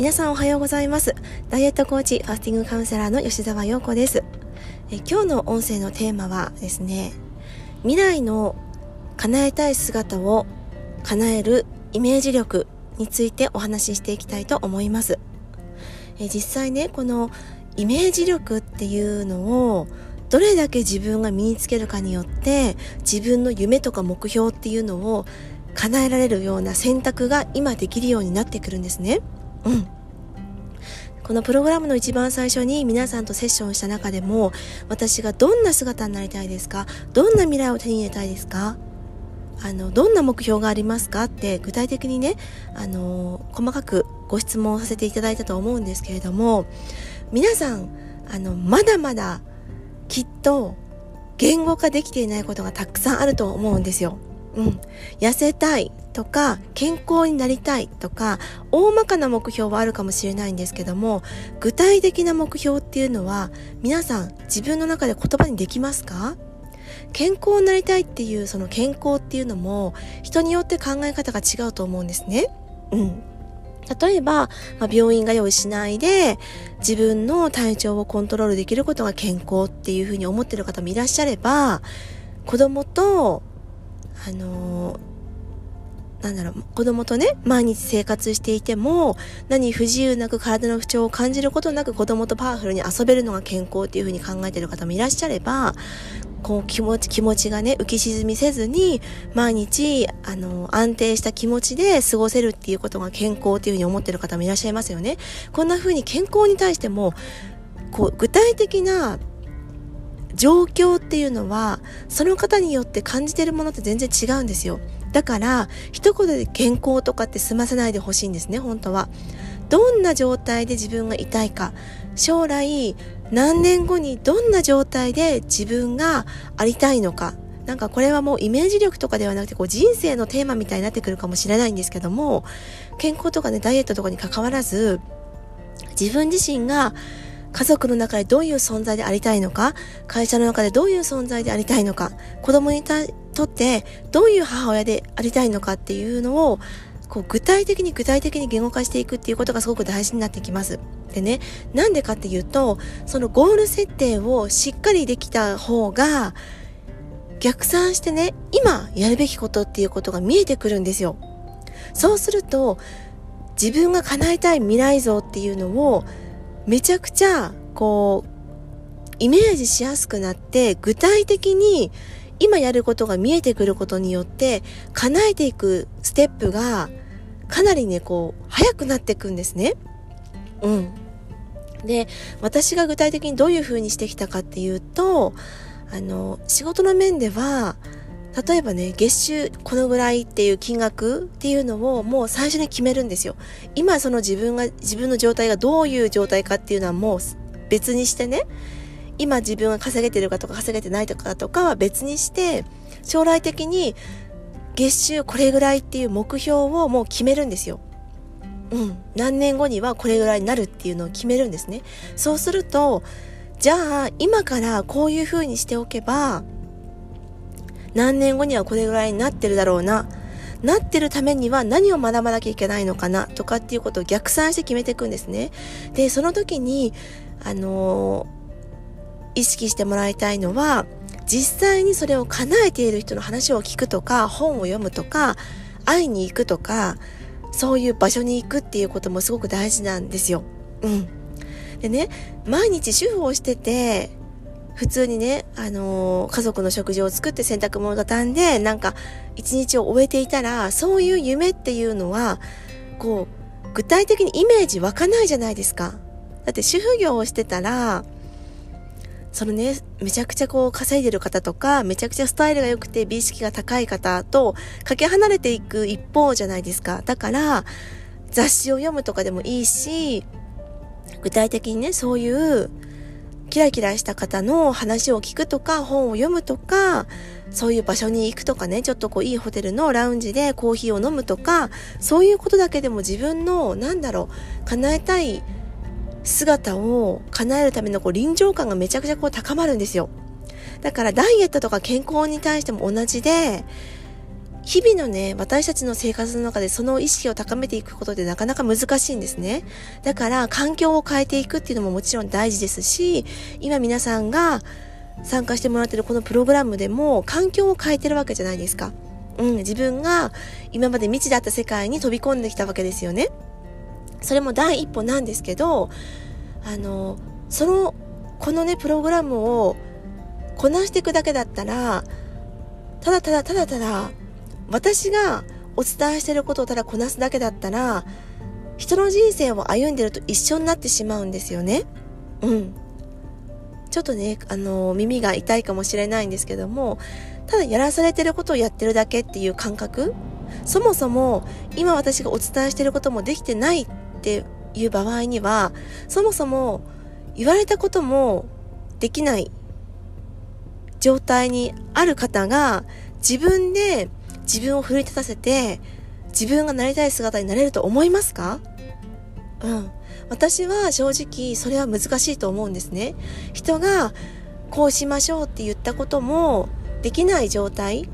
皆さんおはようございます。ダイエットコーチファスティングカウンセラーの吉澤陽子です。え今日の音声のテーマはですね未来の叶えたい姿を叶えるイメージ力についてお話ししていきたいと思います。え実際ねこのイメージ力っていうのをどれだけ自分が身につけるかによって自分の夢とか目標っていうのを叶えられるような選択が今できるようになってくるんですね。うん。このプログラムの一番最初に皆さんとセッションした中でも私がどんな姿になりたいですか？どんな未来を手に入れたいですか？あのどんな目標がありますかって具体的にねあの細かくご質問させていただいたと思うんですけれども皆さんあのまだまだきっと言語化できていないことがたくさんあると思うんですよ。うん、痩せたいとか健康になりたいとか大まかな目標はあるかもしれないんですけども具体的な目標っていうのは皆さん自分の中で言葉にできますか？健康になりたいっていうその健康っていうのも人によって考え方が違うと思うんですね。うん。例えば、まあ、病院が用意しないで自分の体調をコントロールできることが健康っていうふうに思ってる方もいらっしゃれば子供とあのーなんだろう、子供とね、毎日生活していても、何不自由なく体の不調を感じることなく子供とパワフルに遊べるのが健康っていうふうに考えてる方もいらっしゃれば、こう気持ち、気持ちがね、浮き沈みせずに、毎日、あの、安定した気持ちで過ごせるっていうことが健康っていうふうに思ってる方もいらっしゃいますよね。こんなふうに健康に対しても、こう、具体的な状況っていうのは、その方によって感じてるものって全然違うんですよ。だから、一言で健康とかって済ませないでほしいんですね、本当は。どんな状態で自分がいたいか、将来何年後にどんな状態で自分がありたいのか、なんかこれはもうイメージ力とかではなくてこう人生のテーマみたいになってくるかもしれないんですけども健康とかねダイエットとかに関わらず自分自身が家族の中でどういう存在でありたいのか、会社の中でどういう存在でありたいのか、子供に対とってどういう母親でありたいのかっていうのを、こう具体的に具体的に言語化していくっていうことがすごく大事になってきます。でね、なんでかっていうと、そのゴール設定をしっかりできた方が、逆算してね、今やるべきことっていうことが見えてくるんですよ。そうすると、自分が叶えたい未来像っていうのをめちゃくちゃこうイメージしやすくなって具体的に今やることが見えてくることによって叶えていくステップがかなりねこう早くなっていくんですね。うん。で私が具体的にどういうふうにしてきたかっていうとあの仕事の面では例えばね、月収このぐらいっていう金額っていうのをもう最初に決めるんですよ。今その自分が、自分の状態がどういう状態かっていうのはもう別にしてね、今自分が稼げてるかとか稼げてないとかとかは別にして、将来的に月収これぐらいっていう目標をもう決めるんですよ。うん。何年後にはこれぐらいになるっていうのを決めるんですね。そうすると、じゃあ今からこういうふうにしておけば、何年後にはこれぐらいになってるだろうな。なってるためには何を学ばなきゃいけないのかなとかっていうことを逆算して決めていくんですね。で、その時に、あのー、意識してもらいたいのは、実際にそれを叶えている人の話を聞くとか、本を読むとか、会いに行くとか、そういう場所に行くっていうこともすごく大事なんですよ。うん。でね、毎日主婦をしてて、普通にね、あのー、家族の食事を作って洗濯物を畳んで、なんか、一日を終えていたら、そういう夢っていうのは、こう、具体的にイメージ湧かないじゃないですか。だって主婦業をしてたら、そのね、めちゃくちゃこう稼いでる方とか、めちゃくちゃスタイルが良くて美意識が高い方とかけ離れていく一方じゃないですか。だから、雑誌を読むとかでもいいし、具体的にね、そういうキラキラした方の話を聞くとか、本を読むとか、そういう場所に行くとかね、ちょっとこういいホテルのラウンジでコーヒーを飲むとか、そういうことだけでも自分の、なんだろう、叶えたい姿を叶えるためのこう臨場感がめちゃくちゃこう高まるんですよ。だからダイエットとか健康に対しても同じで、日々のね、私たちの生活の中でその意識を高めていくことでなかなか難しいんですね。だから環境を変えていくっていうのももちろん大事ですし、今皆さんが参加してもらってるこのプログラムでも環境を変えてるわけじゃないですか。うん、自分が今まで未知だった世界に飛び込んできたわけですよね。それも第一歩なんですけど、あの、その、このね、プログラムをこなしていくだけだったら、ただただただただ、私がお伝えしてることをただこなすだけだったら、人の人生を歩んでると一緒になってしまうんですよね。うん。ちょっとね、あの、耳が痛いかもしれないんですけども、ただやらされてることをやってるだけっていう感覚そもそも今私がお伝えしてることもできてないっっていう場合には、そもそも言われたこともできない状態にある方が自分で自分を奮い立たせて自分がなりたい姿になれると思いますか？うん。私は正直それは難しいと思うんですね。人がこうしましょうって言ったこともできない状態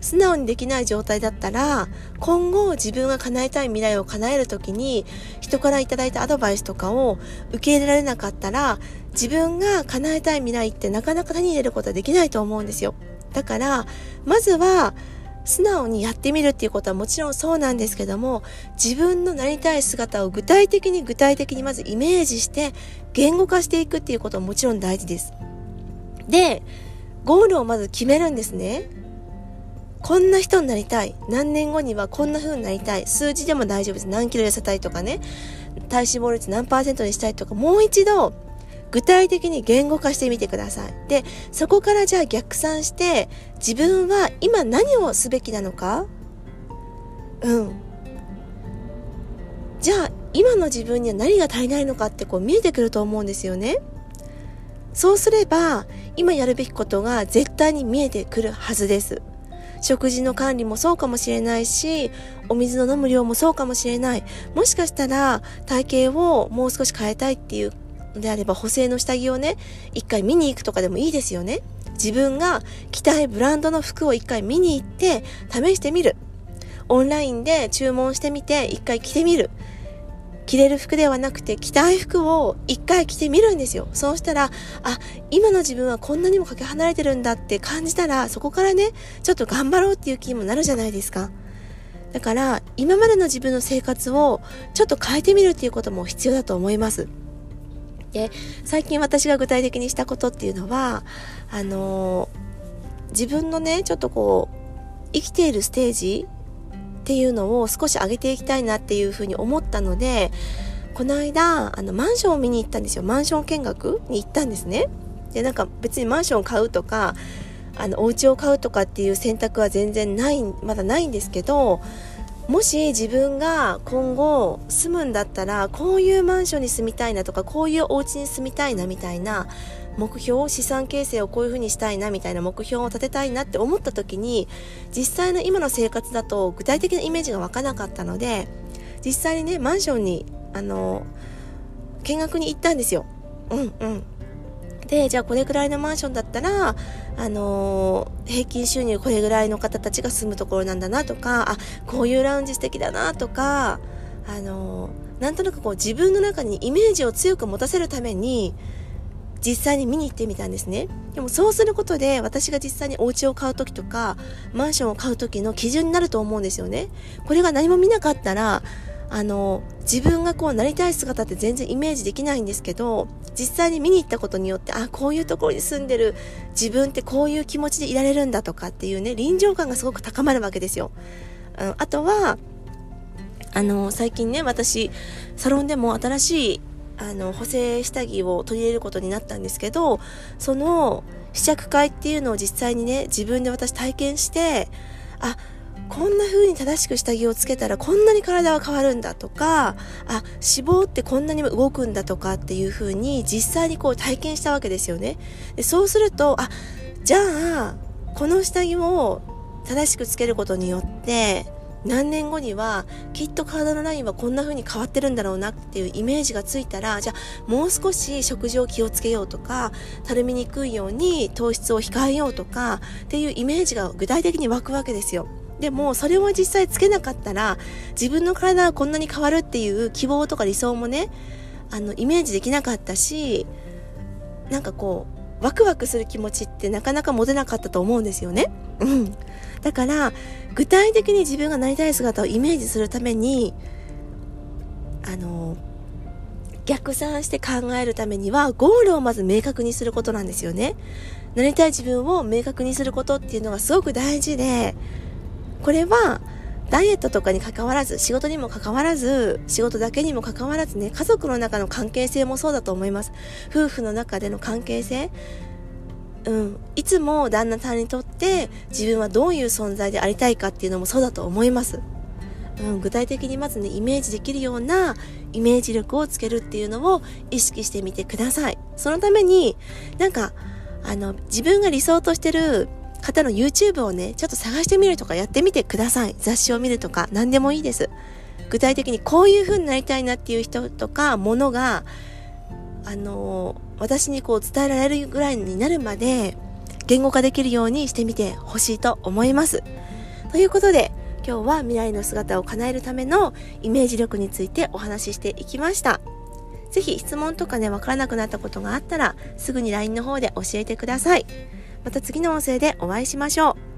素直にできない状態だったら今後自分が叶えたい未来を叶える時に人からいただいたアドバイスとかを受け入れられなかったら自分が叶えたい未来ってなかなか手に入れることはできないと思うんですよ。だからまずは素直にやってみるっていうことはもちろんそうなんですけども自分のなりたい姿を具体的に具体的にまずイメージして言語化していくっていうことはもちろん大事です。でゴールをまず決めるんですね。こんな人になりたい。何年後にはこんな風になりたい。数字でも大丈夫です。何キロ痩せたいとかね。体脂肪率何パーセントにしたいとか、もう一度、具体的に言語化してみてください。で、そこからじゃあ逆算して、自分は今何をすべきなのか？うん。じゃあ、今の自分には何が足りないのかってこう見えてくると思うんですよね。そうすれば、今やるべきことが絶対に見えてくるはずです。食事の管理もそうかもしれないし、お水の飲む量もそうかもしれない。もしかしたら体型をもう少し変えたいっていうのであれば補正の下着をね、一回見に行くとかでもいいですよね。自分が着たいブランドの服を一回見に行って試してみる。オンラインで注文してみて一回着てみる。着れる服ではなくて着たい服を一回着てみるんですよ。そうしたら、あ、今の自分はこんなにもかけ離れてるんだって感じたら、そこからね、ちょっと頑張ろうっていう気にもなるじゃないですか。だから、今までの自分の生活をちょっと変えてみるっていうことも必要だと思います。で、最近私が具体的にしたことっていうのは、あのー、自分のね、ちょっとこう、生きているステージっていうのを少し上げていきたいなっていうふうに思ったので、この間、あの、マンションを見に行ったんですよ。マンション見学に行ったんですね。で、なんか別にマンションを買うとか、あの、お家を買うとかっていう選択は全然ない、まだないんですけど、もし自分が今後住むんだったら、こういうマンションに住みたいなとか、こういうお家に住みたいなみたいな、目標を資産形成をこういうふうにしたいなみたいな目標を立てたいなって思った時に実際の今の生活だと具体的なイメージが湧かなかったので実際にねマンションにあの見学に行ったんですよ。うんうんでじゃあこれぐらいのマンションだったらあのー、平均収入これぐらいの方たちが住むところなんだなとかあこういうラウンジ素敵だなとかあのー、なんとなくこう自分の中にイメージを強く持たせるために実際に見に行ってみたんですね。でもそうすることで私が実際にお家を買う時とかマンションを買う時の基準になると思うんですよね。これが何も見なかったらあの自分がこうなりたい姿って全然イメージできないんですけど実際に見に行ったことによってあこういうところに住んでる自分ってこういう気持ちでいられるんだとかっていうね臨場感がすごく高まるわけですよ。うん、あとはあの最近ね私サロンでも新しいあの補正下着を取り入れることになったんですけどその試着会っていうのを実際にね自分で私体験してあこんな風に正しく下着をつけたらこんなに体は変わるんだとかあ脂肪ってこんなにも動くんだとかっていう風に実際にこう体験したわけですよね。でそうするとあじゃあこの下着を正しくつけることによって何年後にはきっと体のラインはこんな風に変わってるんだろうなっていうイメージがついたらじゃあもう少し食事を気をつけようとかたるみにくいように糖質を控えようとかっていうイメージが具体的に湧くわけですよ。でもそれを実際つけなかったら自分の体がこんなに変わるっていう希望とか理想もねあのイメージできなかったしなんかこうワクワクする気持ちってなかなか持てなかったと思うんですよね。うん、だから具体的に自分がなりたい姿をイメージするためにあの逆算して考えるためにはゴールをまず明確にすることなんですよね。なりたい自分を明確にすることっていうのがすごく大事でこれはダイエットとかに関わらず、仕事にも関わらず、仕事だけにも関わらずね、家族の中の関係性もそうだと思います。夫婦の中での関係性。うん。いつも旦那さんにとって自分はどういう存在でありたいかっていうのもそうだと思います。うん、具体的にまずね、イメージできるようなイメージ力をつけるっていうのを意識してみてください。そのために、なんか、あの、自分が理想としてる方の YouTube をね、ちょっと探してみるとかやってみてください。雑誌を見るとか何でもいいです。具体的にこういう風になりたいなっていう人とか、ものが、あのー、私にこう伝えられるぐらいになるまで、言語化できるようにしてみてほしいと思います。ということで、今日は未来の姿を叶えるためのイメージ力についてお話ししていきました。ぜひ質問とかね、わからなくなったことがあったら、すぐに LINE の方で教えてください。また次の音声でお会いしましょう。